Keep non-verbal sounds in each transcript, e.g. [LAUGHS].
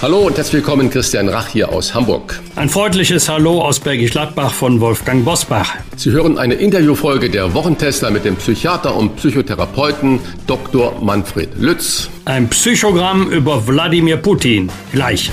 Hallo und herzlich willkommen, Christian Rach hier aus Hamburg. Ein freundliches Hallo aus Bergisch Gladbach von Wolfgang Bosbach. Sie hören eine Interviewfolge der Wochentester mit dem Psychiater und Psychotherapeuten Dr. Manfred Lütz. Ein Psychogramm über Wladimir Putin. Gleich.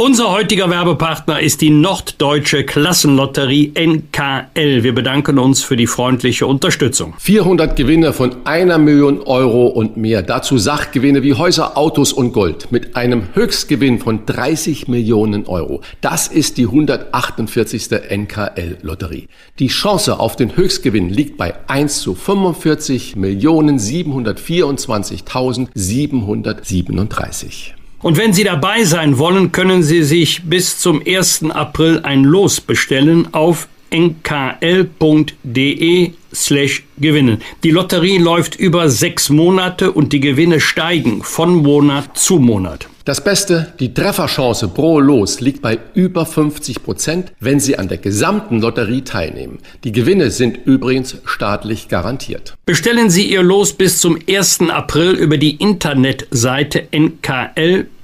Unser heutiger Werbepartner ist die Norddeutsche Klassenlotterie NKL. Wir bedanken uns für die freundliche Unterstützung. 400 Gewinne von einer Million Euro und mehr. Dazu Sachgewinne wie Häuser, Autos und Gold mit einem Höchstgewinn von 30 Millionen Euro. Das ist die 148. NKL-Lotterie. Die Chance auf den Höchstgewinn liegt bei 1 zu 45 Millionen 724.737. Und wenn Sie dabei sein wollen, können Sie sich bis zum 1. April ein Los bestellen auf nkl.de slash gewinnen. Die Lotterie läuft über sechs Monate und die Gewinne steigen von Monat zu Monat. Das Beste, die Trefferchance pro Los liegt bei über 50 Prozent, wenn Sie an der gesamten Lotterie teilnehmen. Die Gewinne sind übrigens staatlich garantiert. Bestellen Sie Ihr Los bis zum 1. April über die Internetseite nkl.de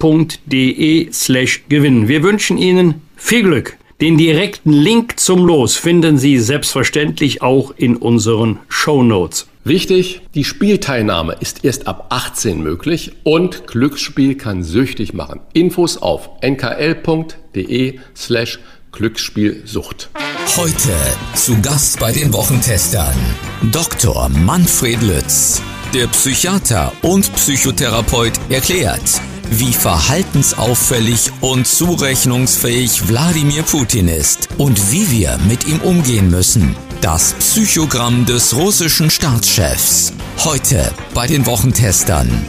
slash gewinnen. Wir wünschen Ihnen viel Glück. Den direkten Link zum Los finden Sie selbstverständlich auch in unseren Show Notes. Wichtig, die Spielteilnahme ist erst ab 18 möglich und Glücksspiel kann süchtig machen. Infos auf nkl.de slash Glücksspielsucht. Heute zu Gast bei den Wochentestern Dr. Manfred Lütz. Der Psychiater und Psychotherapeut erklärt, wie verhaltensauffällig und zurechnungsfähig Wladimir Putin ist und wie wir mit ihm umgehen müssen. Das Psychogramm des russischen Staatschefs. Heute bei den Wochentestern.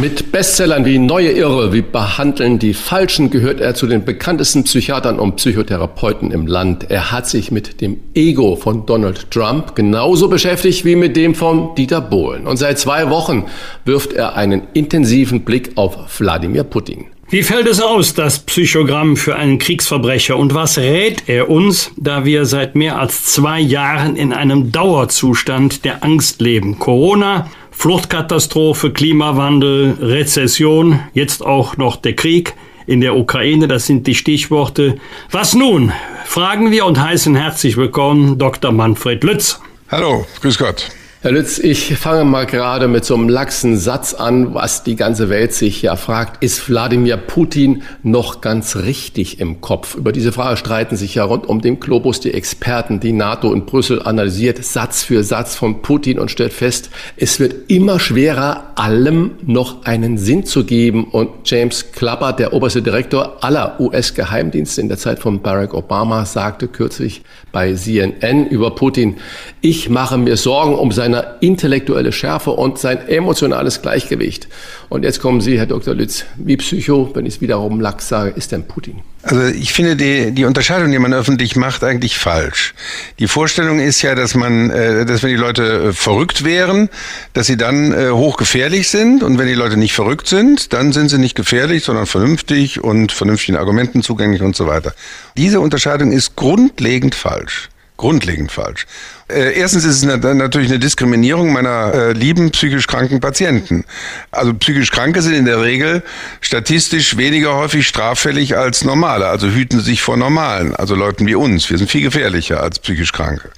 Mit Bestsellern wie Neue Irre, wie Behandeln die Falschen gehört er zu den bekanntesten Psychiatern und Psychotherapeuten im Land. Er hat sich mit dem Ego von Donald Trump genauso beschäftigt wie mit dem von Dieter Bohlen. Und seit zwei Wochen wirft er einen intensiven Blick auf Wladimir Putin. Wie fällt es aus, das Psychogramm für einen Kriegsverbrecher? Und was rät er uns, da wir seit mehr als zwei Jahren in einem Dauerzustand der Angst leben? Corona, Fluchtkatastrophe, Klimawandel, Rezession, jetzt auch noch der Krieg in der Ukraine, das sind die Stichworte. Was nun? Fragen wir und heißen herzlich willkommen Dr. Manfred Lütz. Hallo, grüß Gott. Herr Lütz, ich fange mal gerade mit so einem laxen Satz an, was die ganze Welt sich ja fragt. Ist Wladimir Putin noch ganz richtig im Kopf? Über diese Frage streiten sich ja rund um den Globus die Experten. Die NATO in Brüssel analysiert Satz für Satz von Putin und stellt fest, es wird immer schwerer, allem noch einen Sinn zu geben. Und James Clapper, der oberste Direktor aller US-Geheimdienste in der Zeit von Barack Obama, sagte kürzlich bei CNN über Putin, ich mache mir Sorgen um sein seine intellektuelle Schärfe und sein emotionales Gleichgewicht. Und jetzt kommen Sie, Herr Dr. Lütz, wie Psycho, wenn ich es wiederum lax sage, ist denn Putin? Also ich finde die, die Unterscheidung, die man öffentlich macht, eigentlich falsch. Die Vorstellung ist ja, dass man, äh, dass wenn die Leute äh, verrückt wären, dass sie dann äh, hochgefährlich sind und wenn die Leute nicht verrückt sind, dann sind sie nicht gefährlich, sondern vernünftig und vernünftigen Argumenten zugänglich und so weiter. Diese Unterscheidung ist grundlegend falsch grundlegend falsch. Äh, erstens ist es natürlich eine Diskriminierung meiner äh, lieben psychisch kranken Patienten. Also psychisch Kranke sind in der Regel statistisch weniger häufig straffällig als normale, also hüten sich vor normalen, also Leuten wie uns. Wir sind viel gefährlicher als psychisch Kranke.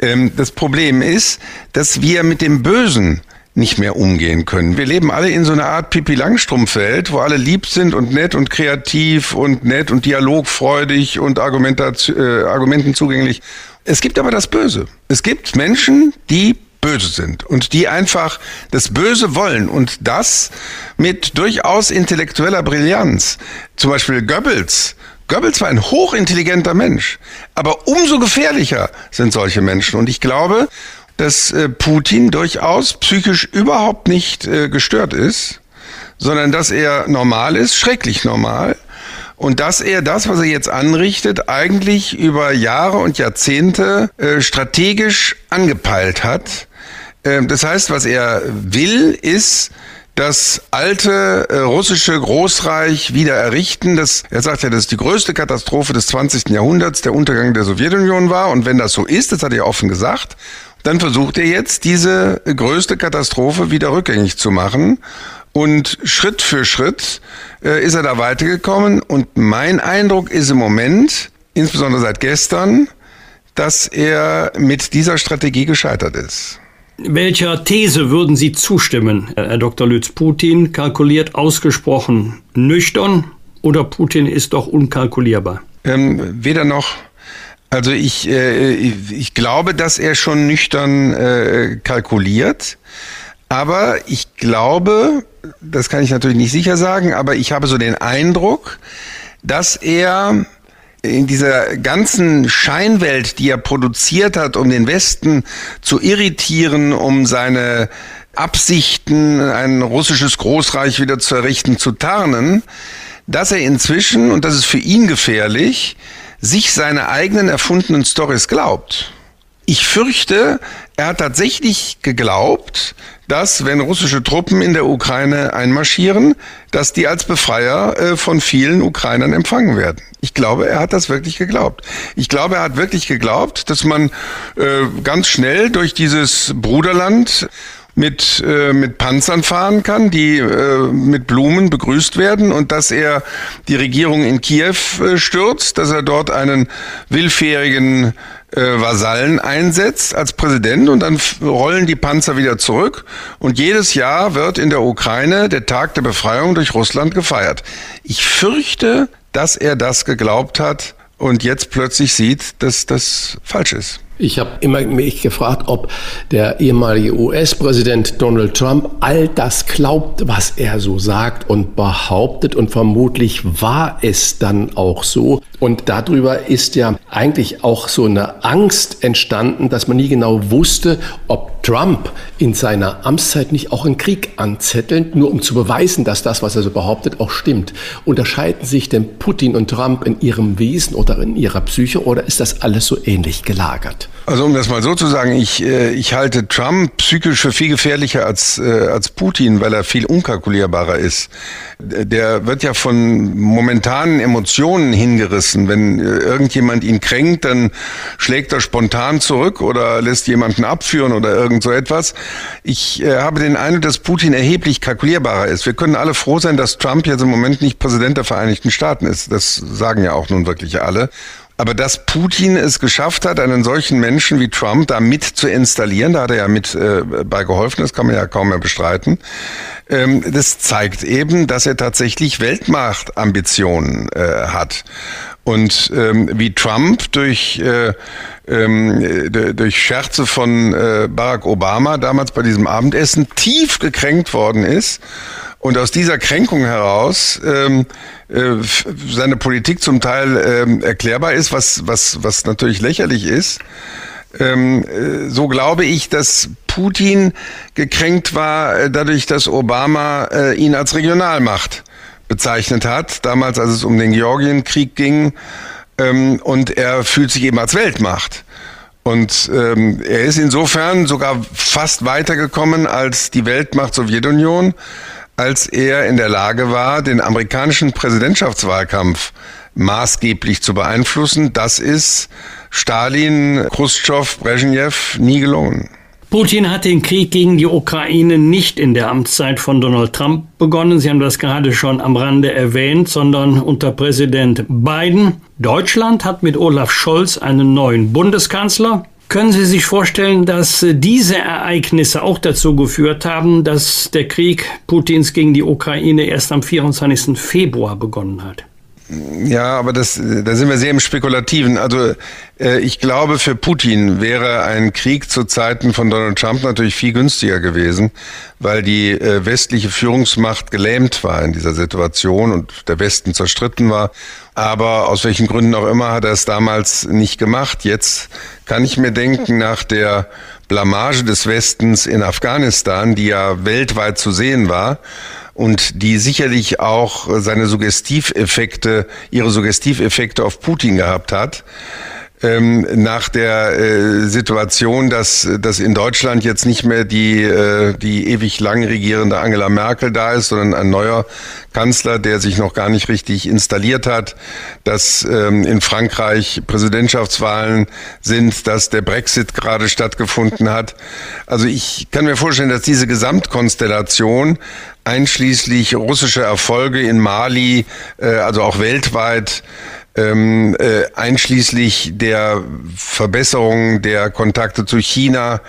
Ähm, das Problem ist, dass wir mit dem Bösen nicht mehr umgehen können. Wir leben alle in so einer Art Pipi Langstrumpf-Welt, wo alle lieb sind und nett und kreativ und nett und dialogfreudig und Argumentation, äh, Argumenten zugänglich. Es gibt aber das Böse. Es gibt Menschen, die böse sind und die einfach das Böse wollen und das mit durchaus intellektueller Brillanz. Zum Beispiel Goebbels. Goebbels war ein hochintelligenter Mensch, aber umso gefährlicher sind solche Menschen. Und ich glaube, dass äh, Putin durchaus psychisch überhaupt nicht äh, gestört ist, sondern dass er normal ist, schrecklich normal und dass er das, was er jetzt anrichtet, eigentlich über Jahre und Jahrzehnte äh, strategisch angepeilt hat. Äh, das heißt, was er will, ist das alte äh, russische Großreich wieder errichten. Das, er sagt ja, das ist die größte Katastrophe des 20. Jahrhunderts, der Untergang der Sowjetunion war. Und wenn das so ist, das hat er offen gesagt, dann versucht er jetzt, diese größte Katastrophe wieder rückgängig zu machen. Und Schritt für Schritt äh, ist er da weitergekommen. Und mein Eindruck ist im Moment, insbesondere seit gestern, dass er mit dieser Strategie gescheitert ist. Welcher These würden Sie zustimmen, Herr Dr. Lütz? Putin kalkuliert ausgesprochen nüchtern oder Putin ist doch unkalkulierbar? Ähm, weder noch. Also ich, äh, ich glaube, dass er schon nüchtern äh, kalkuliert. Aber ich glaube, das kann ich natürlich nicht sicher sagen, aber ich habe so den Eindruck, dass er in dieser ganzen Scheinwelt, die er produziert hat, um den Westen zu irritieren, um seine Absichten, ein russisches Großreich wieder zu errichten, zu tarnen, dass er inzwischen, und das ist für ihn gefährlich, sich seine eigenen erfundenen Stories glaubt. Ich fürchte, er hat tatsächlich geglaubt, dass, wenn russische Truppen in der Ukraine einmarschieren, dass die als Befreier äh, von vielen Ukrainern empfangen werden. Ich glaube, er hat das wirklich geglaubt. Ich glaube, er hat wirklich geglaubt, dass man äh, ganz schnell durch dieses Bruderland mit, äh, mit Panzern fahren kann, die äh, mit Blumen begrüßt werden und dass er die Regierung in Kiew äh, stürzt, dass er dort einen willfährigen äh, Vasallen einsetzt als Präsident und dann rollen die Panzer wieder zurück und jedes Jahr wird in der Ukraine der Tag der Befreiung durch Russland gefeiert. Ich fürchte, dass er das geglaubt hat und jetzt plötzlich sieht, dass das falsch ist. Ich habe immer mich gefragt, ob der ehemalige US-Präsident Donald Trump all das glaubt, was er so sagt und behauptet. Und vermutlich war es dann auch so. Und darüber ist ja eigentlich auch so eine Angst entstanden, dass man nie genau wusste, ob Trump in seiner Amtszeit nicht auch einen Krieg anzettelt, nur um zu beweisen, dass das, was er so behauptet, auch stimmt. Unterscheiden sich denn Putin und Trump in ihrem Wesen oder in ihrer Psyche oder ist das alles so ähnlich gelagert? Also um das mal so zu sagen, ich, äh, ich halte Trump psychisch für viel gefährlicher als, äh, als Putin, weil er viel unkalkulierbarer ist. Der wird ja von momentanen Emotionen hingerissen. Wenn äh, irgendjemand ihn kränkt, dann schlägt er spontan zurück oder lässt jemanden abführen oder irgend so etwas. Ich äh, habe den Eindruck, dass Putin erheblich kalkulierbarer ist. Wir können alle froh sein, dass Trump jetzt im Moment nicht Präsident der Vereinigten Staaten ist. Das sagen ja auch nun wirklich alle. Aber dass Putin es geschafft hat, einen solchen Menschen wie Trump da mit zu installieren, da hat er ja mit äh, bei geholfen, das kann man ja kaum mehr bestreiten, ähm, das zeigt eben, dass er tatsächlich Weltmachtambitionen äh, hat. Und ähm, wie Trump durch, äh, ähm, durch Scherze von äh, Barack Obama damals bei diesem Abendessen tief gekränkt worden ist und aus dieser Kränkung heraus ähm, äh, seine Politik zum Teil ähm, erklärbar ist, was, was, was natürlich lächerlich ist. Ähm, äh, so glaube ich, dass Putin gekränkt war äh, dadurch, dass Obama äh, ihn als Regionalmacht bezeichnet hat, damals als es um den Georgienkrieg ging. Ähm, und er fühlt sich eben als Weltmacht. Und ähm, er ist insofern sogar fast weitergekommen als die Weltmacht Sowjetunion als er in der Lage war, den amerikanischen Präsidentschaftswahlkampf maßgeblich zu beeinflussen. Das ist Stalin, Khrushchev, Brezhnev nie gelungen. Putin hat den Krieg gegen die Ukraine nicht in der Amtszeit von Donald Trump begonnen. Sie haben das gerade schon am Rande erwähnt, sondern unter Präsident Biden. Deutschland hat mit Olaf Scholz einen neuen Bundeskanzler. Können Sie sich vorstellen, dass diese Ereignisse auch dazu geführt haben, dass der Krieg Putins gegen die Ukraine erst am 24. Februar begonnen hat? Ja, aber das, da sind wir sehr im Spekulativen. Also äh, ich glaube, für Putin wäre ein Krieg zu Zeiten von Donald Trump natürlich viel günstiger gewesen, weil die äh, westliche Führungsmacht gelähmt war in dieser Situation und der Westen zerstritten war. Aber aus welchen Gründen auch immer hat er es damals nicht gemacht. Jetzt kann ich mir denken, nach der Blamage des Westens in Afghanistan, die ja weltweit zu sehen war, und die sicherlich auch seine Suggestiveffekte, ihre Suggestiveffekte auf Putin gehabt hat ähm, nach der äh, Situation, dass, dass in Deutschland jetzt nicht mehr die, äh, die ewig lang regierende Angela Merkel da ist, sondern ein neuer Kanzler, der sich noch gar nicht richtig installiert hat, dass ähm, in Frankreich Präsidentschaftswahlen sind, dass der Brexit gerade stattgefunden hat. Also ich kann mir vorstellen, dass diese Gesamtkonstellation einschließlich russischer Erfolge in Mali, äh, also auch weltweit, ähm, äh, einschließlich der Verbesserung der Kontakte zu China,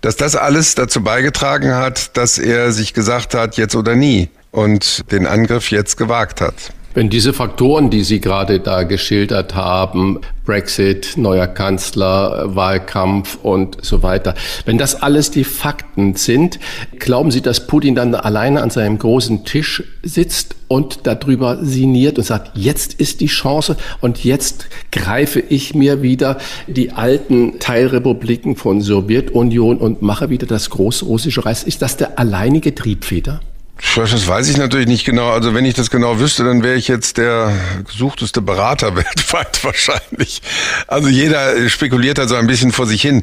dass das alles dazu beigetragen hat, dass er sich gesagt hat, jetzt oder nie und den Angriff jetzt gewagt hat. Wenn diese Faktoren, die Sie gerade da geschildert haben, Brexit, neuer Kanzler, Wahlkampf und so weiter, wenn das alles die Fakten sind, glauben Sie, dass Putin dann alleine an seinem großen Tisch sitzt und darüber sinniert und sagt, jetzt ist die Chance und jetzt greife ich mir wieder die alten Teilrepubliken von Sowjetunion und mache wieder das große russische Reich. Ist das der alleinige Triebfeder? Das weiß ich natürlich nicht genau. Also wenn ich das genau wüsste, dann wäre ich jetzt der gesuchteste Berater [LAUGHS] weltweit wahrscheinlich. Also jeder spekuliert da so ein bisschen vor sich hin.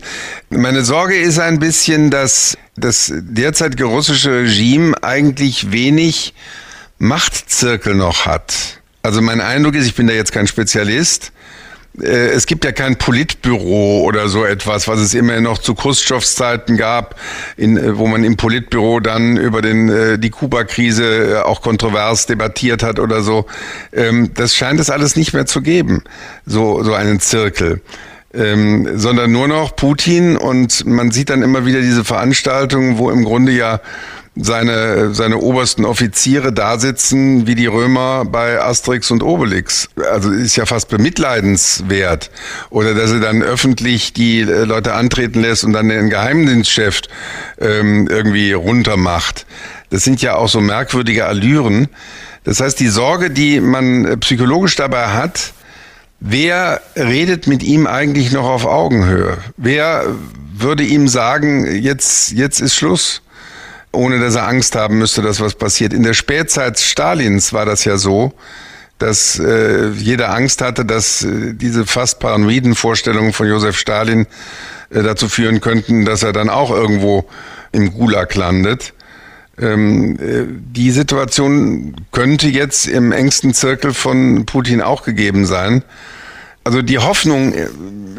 Meine Sorge ist ein bisschen, dass das derzeitige russische Regime eigentlich wenig Machtzirkel noch hat. Also mein Eindruck ist, ich bin da jetzt kein Spezialist, es gibt ja kein Politbüro oder so etwas, was es immer noch zu Khrushchevs Zeiten gab, in, äh, wo man im Politbüro dann über den, äh, die Kuba-Krise auch kontrovers debattiert hat oder so. Ähm, das scheint es alles nicht mehr zu geben, so, so einen Zirkel. Ähm, sondern nur noch Putin und man sieht dann immer wieder diese Veranstaltungen, wo im Grunde ja seine, seine obersten Offiziere da sitzen wie die Römer bei Asterix und Obelix. Also ist ja fast bemitleidenswert. Oder dass er dann öffentlich die äh, Leute antreten lässt und dann den Geheimdienstchef ähm, irgendwie runtermacht. Das sind ja auch so merkwürdige Allüren. Das heißt, die Sorge, die man äh, psychologisch dabei hat, wer redet mit ihm eigentlich noch auf Augenhöhe? Wer würde ihm sagen, jetzt, jetzt ist Schluss? Ohne dass er Angst haben müsste, dass was passiert. In der Spätzeit Stalins war das ja so, dass äh, jeder Angst hatte, dass äh, diese fast paranoiden Vorstellungen von Josef Stalin äh, dazu führen könnten, dass er dann auch irgendwo im Gulag landet. Ähm, äh, die Situation könnte jetzt im engsten Zirkel von Putin auch gegeben sein. Also die Hoffnung äh,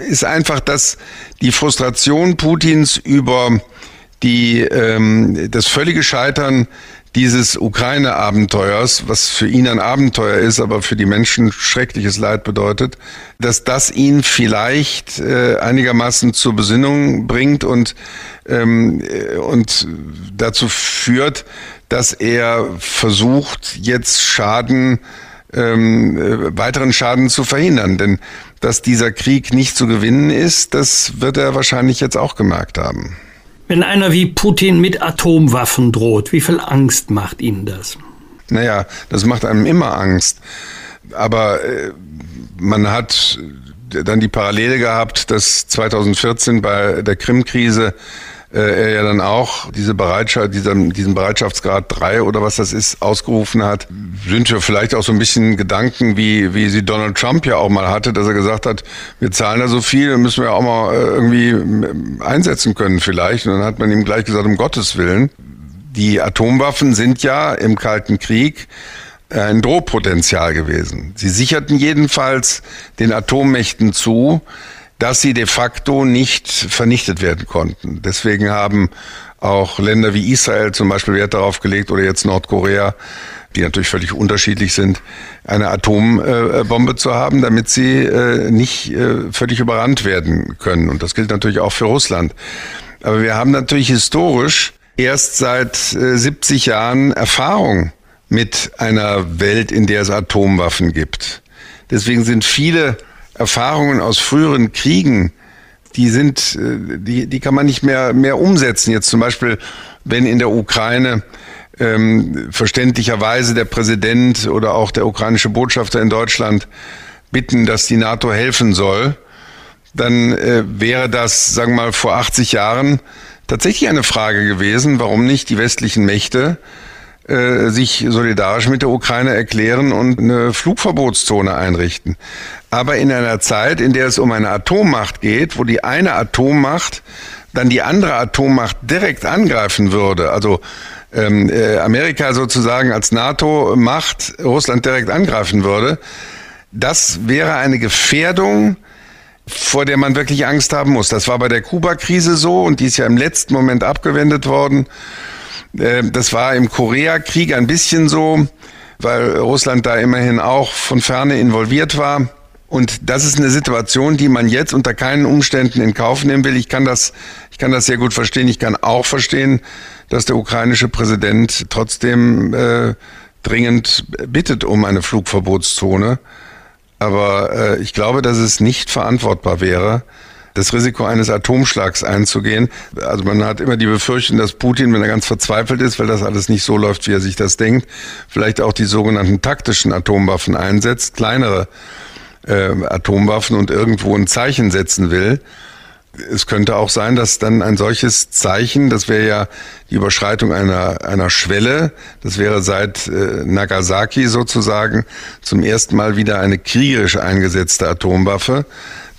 ist einfach, dass die Frustration Putins über die ähm, das völlige Scheitern dieses Ukraine-Abenteuers, was für ihn ein Abenteuer ist, aber für die Menschen schreckliches Leid bedeutet, dass das ihn vielleicht äh, einigermaßen zur Besinnung bringt und, ähm, äh, und dazu führt, dass er versucht, jetzt Schaden, ähm, äh, weiteren Schaden zu verhindern. Denn dass dieser Krieg nicht zu gewinnen ist, das wird er wahrscheinlich jetzt auch gemerkt haben. Wenn einer wie Putin mit Atomwaffen droht, wie viel Angst macht Ihnen das? Naja, das macht einem immer Angst. Aber äh, man hat dann die Parallele gehabt, dass 2014 bei der Krim-Krise äh, er ja dann auch diese Bereitschaft, diesen, diesen Bereitschaftsgrad 3 oder was das ist, ausgerufen hat, sind ja vielleicht auch so ein bisschen Gedanken, wie, wie sie Donald Trump ja auch mal hatte, dass er gesagt hat, wir zahlen da so viel, müssen wir auch mal äh, irgendwie äh, einsetzen können vielleicht. Und dann hat man ihm gleich gesagt, um Gottes Willen. Die Atomwaffen sind ja im Kalten Krieg ein Drohpotenzial gewesen. Sie sicherten jedenfalls den Atommächten zu, dass sie de facto nicht vernichtet werden konnten. Deswegen haben auch Länder wie Israel zum Beispiel Wert darauf gelegt oder jetzt Nordkorea, die natürlich völlig unterschiedlich sind, eine Atombombe zu haben, damit sie äh, nicht äh, völlig überrannt werden können. Und das gilt natürlich auch für Russland. Aber wir haben natürlich historisch erst seit 70 äh, Jahren Erfahrung mit einer Welt, in der es Atomwaffen gibt. Deswegen sind viele Erfahrungen aus früheren Kriegen, die sind, äh, die, die kann man nicht mehr, mehr umsetzen. Jetzt zum Beispiel, wenn in der Ukraine ähm, verständlicherweise der Präsident oder auch der ukrainische Botschafter in Deutschland bitten, dass die NATO helfen soll, dann äh, wäre das, sagen wir mal, vor 80 Jahren tatsächlich eine Frage gewesen, warum nicht die westlichen Mächte äh, sich solidarisch mit der Ukraine erklären und eine Flugverbotszone einrichten. Aber in einer Zeit, in der es um eine Atommacht geht, wo die eine Atommacht dann die andere Atommacht direkt angreifen würde, also ähm, äh, Amerika sozusagen als NATO-Macht Russland direkt angreifen würde, das wäre eine Gefährdung, vor der man wirklich Angst haben muss. Das war bei der Kuba-Krise so und die ist ja im letzten Moment abgewendet worden. Äh, das war im Koreakrieg ein bisschen so, weil Russland da immerhin auch von ferne involviert war. Und das ist eine Situation, die man jetzt unter keinen Umständen in Kauf nehmen will. Ich kann das, ich kann das sehr gut verstehen. Ich kann auch verstehen, dass der ukrainische Präsident trotzdem äh, dringend bittet um eine Flugverbotszone. Aber äh, ich glaube, dass es nicht verantwortbar wäre, das Risiko eines Atomschlags einzugehen. Also man hat immer die Befürchtung, dass Putin, wenn er ganz verzweifelt ist, weil das alles nicht so läuft, wie er sich das denkt, vielleicht auch die sogenannten taktischen Atomwaffen einsetzt, kleinere äh, Atomwaffen und irgendwo ein Zeichen setzen will. Es könnte auch sein, dass dann ein solches Zeichen, das wäre ja die Überschreitung einer, einer Schwelle, das wäre seit äh, Nagasaki sozusagen zum ersten Mal wieder eine kriegerisch eingesetzte Atomwaffe,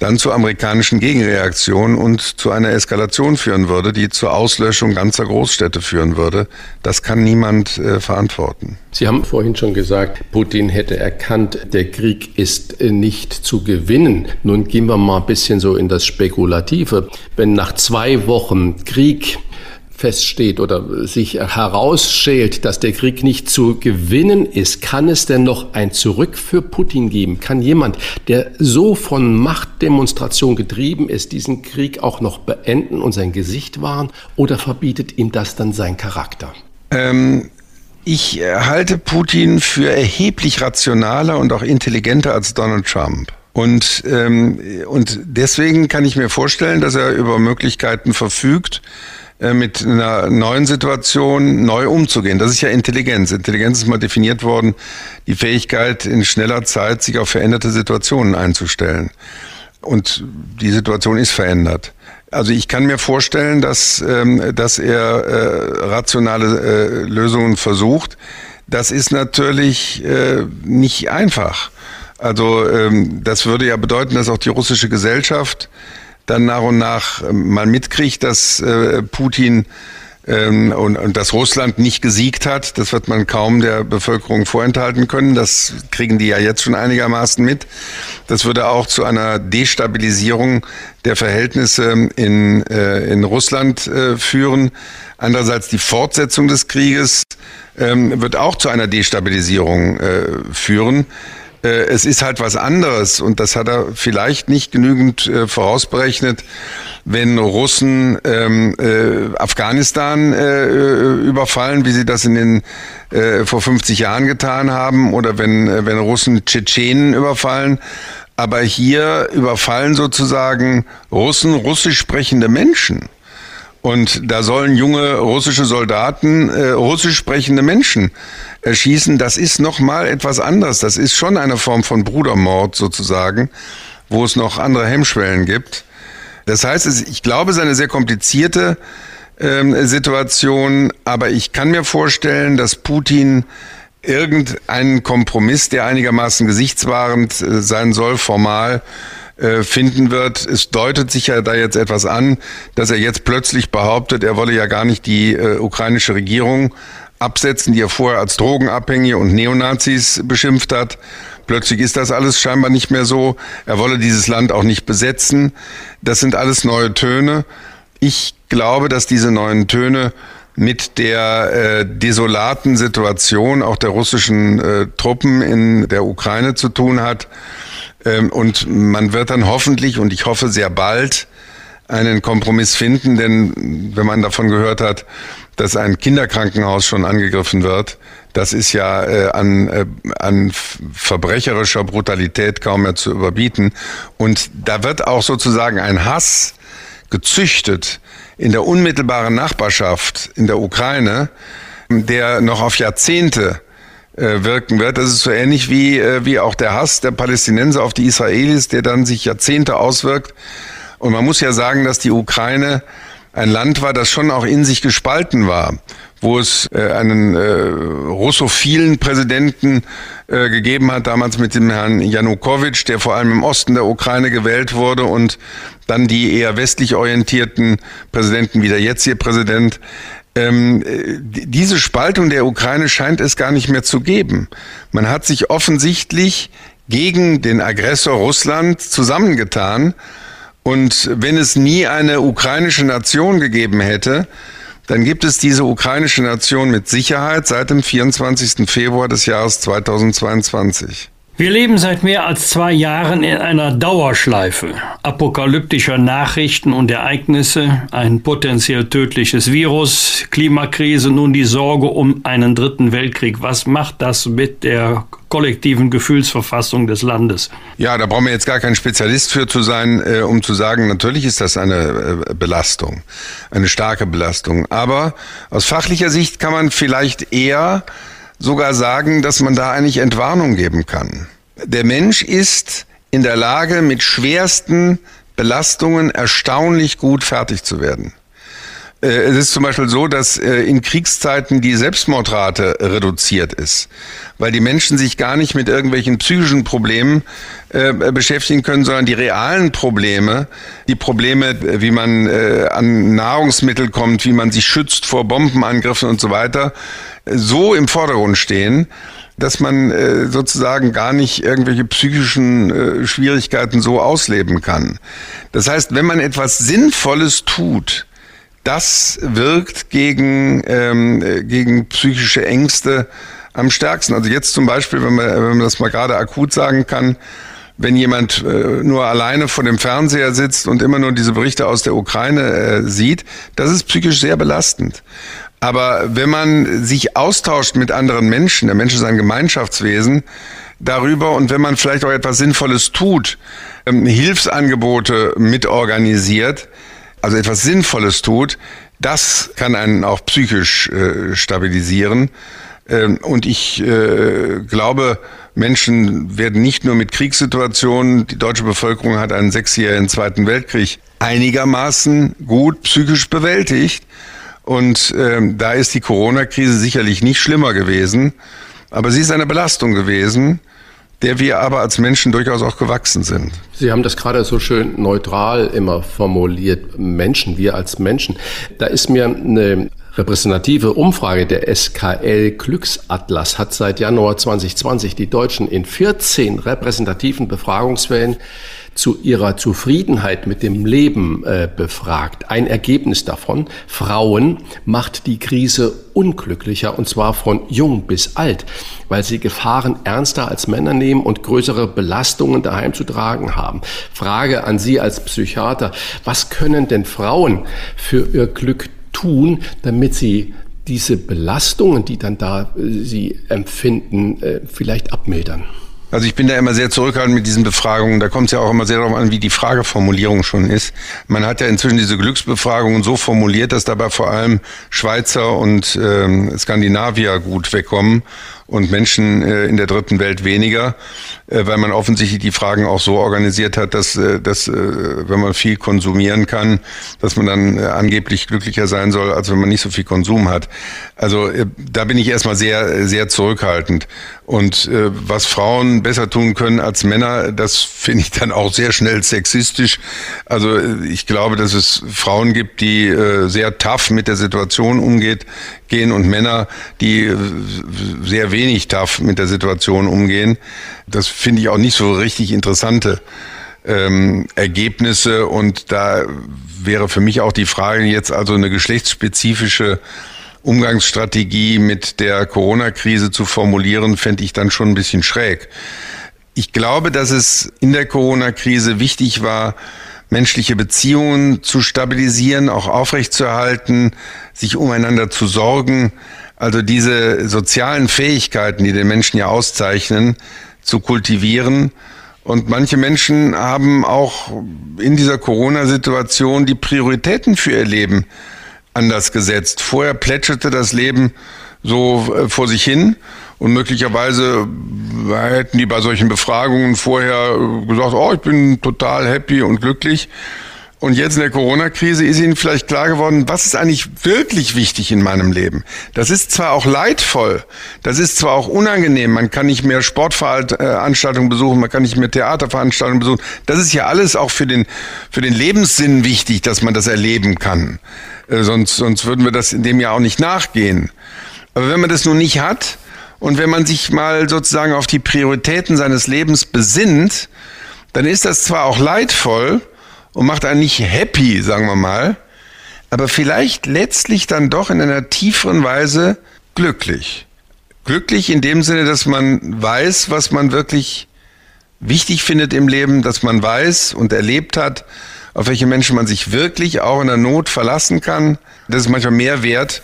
dann zur amerikanischen Gegenreaktion und zu einer Eskalation führen würde, die zur Auslöschung ganzer Großstädte führen würde. Das kann niemand äh, verantworten. Sie haben vorhin schon gesagt, Putin hätte erkannt, der Krieg ist äh, nicht zu gewinnen. Nun gehen wir mal ein bisschen so in das Spekulative. Wenn nach zwei Wochen Krieg feststeht oder sich herausschält, dass der Krieg nicht zu gewinnen ist, kann es denn noch ein Zurück für Putin geben? Kann jemand, der so von Machtdemonstration getrieben ist, diesen Krieg auch noch beenden und sein Gesicht wahren? Oder verbietet ihm das dann sein Charakter? Ähm, ich halte Putin für erheblich rationaler und auch intelligenter als Donald Trump. Und, ähm, und deswegen kann ich mir vorstellen, dass er über Möglichkeiten verfügt, äh, mit einer neuen Situation neu umzugehen. Das ist ja Intelligenz. Intelligenz ist mal definiert worden, die Fähigkeit, in schneller Zeit sich auf veränderte Situationen einzustellen. Und die Situation ist verändert. Also ich kann mir vorstellen, dass, ähm, dass er äh, rationale äh, Lösungen versucht. Das ist natürlich äh, nicht einfach. Also ähm, das würde ja bedeuten, dass auch die russische Gesellschaft dann nach und nach ähm, mal mitkriegt, dass äh, Putin ähm, und, dass Russland nicht gesiegt hat, das wird man kaum der Bevölkerung vorenthalten können. Das kriegen die ja jetzt schon einigermaßen mit. Das würde auch zu einer Destabilisierung der Verhältnisse in, äh, in Russland äh, führen. Andererseits die Fortsetzung des Krieges ähm, wird auch zu einer Destabilisierung führen. Äh, es ist halt was anderes und das hat er vielleicht nicht genügend äh, vorausberechnet, wenn Russen ähm, äh, Afghanistan äh, überfallen, wie sie das in den äh, vor 50 Jahren getan haben, oder wenn, äh, wenn Russen Tschetschenen überfallen. Aber hier überfallen sozusagen Russen russisch sprechende Menschen. Und da sollen junge russische Soldaten äh, russisch sprechende Menschen erschießen. Das ist noch mal etwas anderes. Das ist schon eine Form von Brudermord sozusagen, wo es noch andere Hemmschwellen gibt. Das heißt, ich glaube, es ist eine sehr komplizierte ähm, Situation, aber ich kann mir vorstellen, dass Putin irgendeinen Kompromiss, der einigermaßen gesichtswahrend äh, sein soll, formal, äh, finden wird. Es deutet sich ja da jetzt etwas an, dass er jetzt plötzlich behauptet, er wolle ja gar nicht die äh, ukrainische Regierung absetzen, die er vorher als Drogenabhängige und Neonazis beschimpft hat. Plötzlich ist das alles scheinbar nicht mehr so. Er wolle dieses Land auch nicht besetzen. Das sind alles neue Töne. Ich glaube, dass diese neuen Töne mit der äh, desolaten Situation auch der russischen äh, Truppen in der Ukraine zu tun hat. Ähm, und man wird dann hoffentlich, und ich hoffe sehr bald, einen Kompromiss finden, denn wenn man davon gehört hat, dass ein Kinderkrankenhaus schon angegriffen wird, das ist ja äh, an, äh, an verbrecherischer Brutalität kaum mehr zu überbieten. Und da wird auch sozusagen ein Hass gezüchtet in der unmittelbaren Nachbarschaft in der Ukraine, der noch auf Jahrzehnte äh, wirken wird. Das ist so ähnlich wie, äh, wie auch der Hass der Palästinenser auf die Israelis, der dann sich Jahrzehnte auswirkt. Und man muss ja sagen, dass die Ukraine ein Land war, das schon auch in sich gespalten war. wo es äh, einen äh, russophilen Präsidenten äh, gegeben hat, damals mit dem Herrn Janukowitsch, der vor allem im Osten der Ukraine gewählt wurde und dann die eher westlich orientierten Präsidenten wie der jetzige Präsident. Ähm, äh, diese Spaltung der Ukraine scheint es gar nicht mehr zu geben. Man hat sich offensichtlich gegen den Aggressor Russland zusammengetan. Und wenn es nie eine ukrainische Nation gegeben hätte, dann gibt es diese ukrainische Nation mit Sicherheit seit dem 24. Februar des Jahres 2022. Wir leben seit mehr als zwei Jahren in einer Dauerschleife apokalyptischer Nachrichten und Ereignisse, ein potenziell tödliches Virus, Klimakrise, nun die Sorge um einen dritten Weltkrieg. Was macht das mit der kollektiven Gefühlsverfassung des Landes? Ja, da brauchen wir jetzt gar kein Spezialist für zu sein, äh, um zu sagen, natürlich ist das eine äh, Belastung, eine starke Belastung. Aber aus fachlicher Sicht kann man vielleicht eher sogar sagen, dass man da eigentlich Entwarnung geben kann. Der Mensch ist in der Lage, mit schwersten Belastungen erstaunlich gut fertig zu werden. Äh, es ist zum Beispiel so, dass äh, in Kriegszeiten die Selbstmordrate reduziert ist, weil die Menschen sich gar nicht mit irgendwelchen psychischen Problemen äh, beschäftigen können, sondern die realen Probleme, die Probleme, wie man an Nahrungsmittel kommt, wie man sich schützt vor Bombenangriffen und so weiter, so im Vordergrund stehen, dass man sozusagen gar nicht irgendwelche psychischen Schwierigkeiten so ausleben kann. Das heißt, wenn man etwas Sinnvolles tut, das wirkt gegen, ähm, äh, gegen psychische Ängste am stärksten. Also jetzt zum Beispiel, wenn man, wenn man das mal gerade akut sagen kann, wenn jemand äh, nur alleine vor dem Fernseher sitzt und immer nur diese Berichte aus der Ukraine äh, sieht, das ist psychisch sehr belastend. Aber wenn man sich austauscht mit anderen Menschen, der Mensch ist ein Gemeinschaftswesen, darüber und wenn man vielleicht auch etwas Sinnvolles tut, ähm, Hilfsangebote mitorganisiert, also etwas Sinnvolles tut, das kann einen auch psychisch äh, stabilisieren. Ähm, und ich äh, glaube, Menschen werden nicht nur mit Kriegssituationen, die deutsche Bevölkerung hat einen sechsjährigen Zweiten Weltkrieg einigermaßen gut psychisch bewältigt. Und ähm, da ist die Corona-Krise sicherlich nicht schlimmer gewesen, aber sie ist eine Belastung gewesen, der wir aber als Menschen durchaus auch gewachsen sind. Sie haben das gerade so schön neutral immer formuliert, Menschen, wir als Menschen. Da ist mir eine repräsentative Umfrage der SKL Glücksatlas hat seit Januar 2020 die Deutschen in 14 repräsentativen Befragungswellen zu ihrer Zufriedenheit mit dem Leben äh, befragt. Ein Ergebnis davon, Frauen macht die Krise unglücklicher und zwar von jung bis alt, weil sie Gefahren ernster als Männer nehmen und größere Belastungen daheim zu tragen haben. Frage an Sie als Psychiater, was können denn Frauen für ihr Glück tun, damit sie diese Belastungen, die dann da äh, sie empfinden, äh, vielleicht abmildern? Also ich bin da immer sehr zurückhaltend mit diesen Befragungen. Da kommt es ja auch immer sehr darauf an, wie die Frageformulierung schon ist. Man hat ja inzwischen diese Glücksbefragungen so formuliert, dass dabei vor allem Schweizer und ähm, Skandinavier gut wegkommen und Menschen äh, in der dritten Welt weniger, äh, weil man offensichtlich die Fragen auch so organisiert hat, dass, äh, dass äh, wenn man viel konsumieren kann, dass man dann äh, angeblich glücklicher sein soll, als wenn man nicht so viel Konsum hat. Also äh, da bin ich erstmal sehr, sehr zurückhaltend. Und äh, was Frauen besser tun können als Männer, das [LAUGHS] finde ich dann auch sehr schnell sexistisch. Also äh, ich glaube, dass es Frauen gibt, die äh, sehr tough mit der Situation umgeht, gehen und Männer, die äh, sehr wenig tough mit der Situation umgehen. Das finde ich auch nicht so richtig interessante ähm, Ergebnisse. Und da wäre für mich auch die Frage jetzt also eine geschlechtsspezifische Umgangsstrategie mit der Corona-Krise zu formulieren, fände ich dann schon ein bisschen schräg. Ich glaube, dass es in der Corona-Krise wichtig war, menschliche Beziehungen zu stabilisieren, auch aufrechtzuerhalten, sich umeinander zu sorgen. Also diese sozialen Fähigkeiten, die den Menschen ja auszeichnen, zu kultivieren. Und manche Menschen haben auch in dieser Corona-Situation die Prioritäten für ihr Leben anders gesetzt. Vorher plätscherte das Leben so äh, vor sich hin und möglicherweise hätten die bei solchen Befragungen vorher gesagt, oh, ich bin total happy und glücklich. Und jetzt in der Corona-Krise ist Ihnen vielleicht klar geworden, was ist eigentlich wirklich wichtig in meinem Leben? Das ist zwar auch leidvoll, das ist zwar auch unangenehm, man kann nicht mehr Sportveranstaltungen besuchen, man kann nicht mehr Theaterveranstaltungen besuchen. Das ist ja alles auch für den, für den Lebenssinn wichtig, dass man das erleben kann. Äh, sonst, sonst würden wir das in dem Jahr auch nicht nachgehen. Aber wenn man das nun nicht hat und wenn man sich mal sozusagen auf die Prioritäten seines Lebens besinnt, dann ist das zwar auch leidvoll, und macht einen nicht happy, sagen wir mal, aber vielleicht letztlich dann doch in einer tieferen Weise glücklich. Glücklich in dem Sinne, dass man weiß, was man wirklich wichtig findet im Leben, dass man weiß und erlebt hat, auf welche Menschen man sich wirklich auch in der Not verlassen kann. Das ist manchmal mehr wert,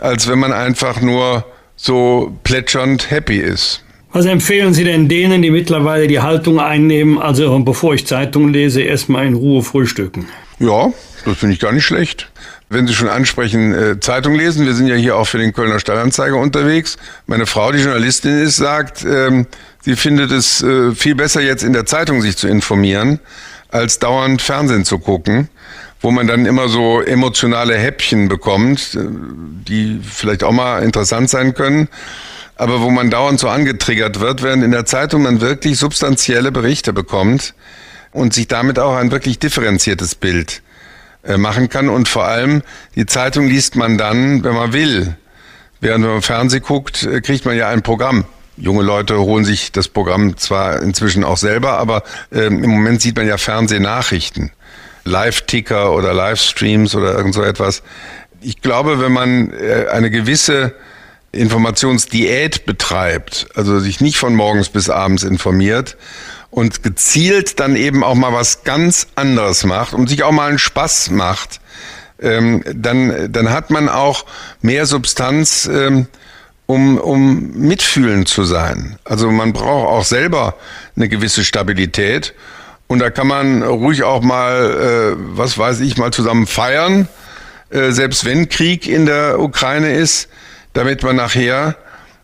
als wenn man einfach nur so plätschernd happy ist. Was empfehlen Sie denn denen, die mittlerweile die Haltung einnehmen, also bevor ich Zeitung lese, erstmal in Ruhe frühstücken? Ja, das finde ich gar nicht schlecht. Wenn Sie schon ansprechen, äh, Zeitung lesen, wir sind ja hier auch für den Kölner Stadtanzeiger unterwegs. Meine Frau, die Journalistin ist, sagt, ähm, sie findet es äh, viel besser jetzt in der Zeitung sich zu informieren, als dauernd Fernsehen zu gucken wo man dann immer so emotionale Häppchen bekommt, äh, die vielleicht auch mal interessant sein können aber wo man dauernd so angetriggert wird, während in der Zeitung man wirklich substanzielle Berichte bekommt und sich damit auch ein wirklich differenziertes Bild äh, machen kann. Und vor allem, die Zeitung liest man dann, wenn man will. Während wenn man Fernsehen guckt, äh, kriegt man ja ein Programm. Junge Leute holen sich das Programm zwar inzwischen auch selber, aber äh, im Moment sieht man ja Fernsehnachrichten. Live-Ticker oder Livestreams oder irgend so etwas. Ich glaube, wenn man äh, eine gewisse Informationsdiät betreibt, also sich nicht von morgens bis abends informiert und gezielt dann eben auch mal was ganz anderes macht und sich auch mal einen Spaß macht, ähm, dann, dann hat man auch mehr Substanz, ähm, um, um mitfühlend zu sein. Also man braucht auch selber eine gewisse Stabilität und da kann man ruhig auch mal, äh, was weiß ich, mal zusammen feiern, äh, selbst wenn Krieg in der Ukraine ist damit man nachher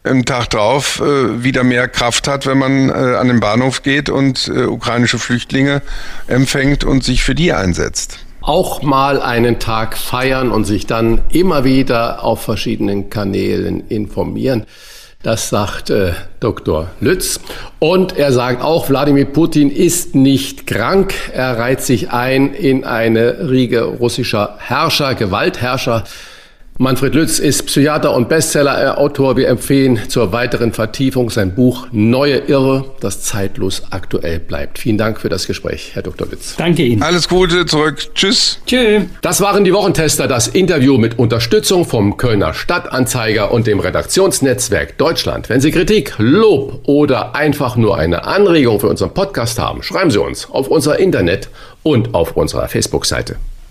im Tag drauf äh, wieder mehr Kraft hat, wenn man äh, an den Bahnhof geht und äh, ukrainische Flüchtlinge empfängt und sich für die einsetzt. Auch mal einen Tag feiern und sich dann immer wieder auf verschiedenen Kanälen informieren. Das sagt äh, Dr. Lütz. Und er sagt auch, Wladimir Putin ist nicht krank. Er reiht sich ein in eine Riege russischer Herrscher, Gewaltherrscher. Manfred Lütz ist Psychiater und Bestseller-Autor. Wir empfehlen zur weiteren Vertiefung sein Buch Neue Irre, das zeitlos aktuell bleibt. Vielen Dank für das Gespräch, Herr Dr. Lütz. Danke Ihnen. Alles Gute, zurück. Tschüss. Tschüss. Das waren die Wochentester, das Interview mit Unterstützung vom Kölner Stadtanzeiger und dem Redaktionsnetzwerk Deutschland. Wenn Sie Kritik, Lob oder einfach nur eine Anregung für unseren Podcast haben, schreiben Sie uns auf unser Internet und auf unserer Facebook-Seite.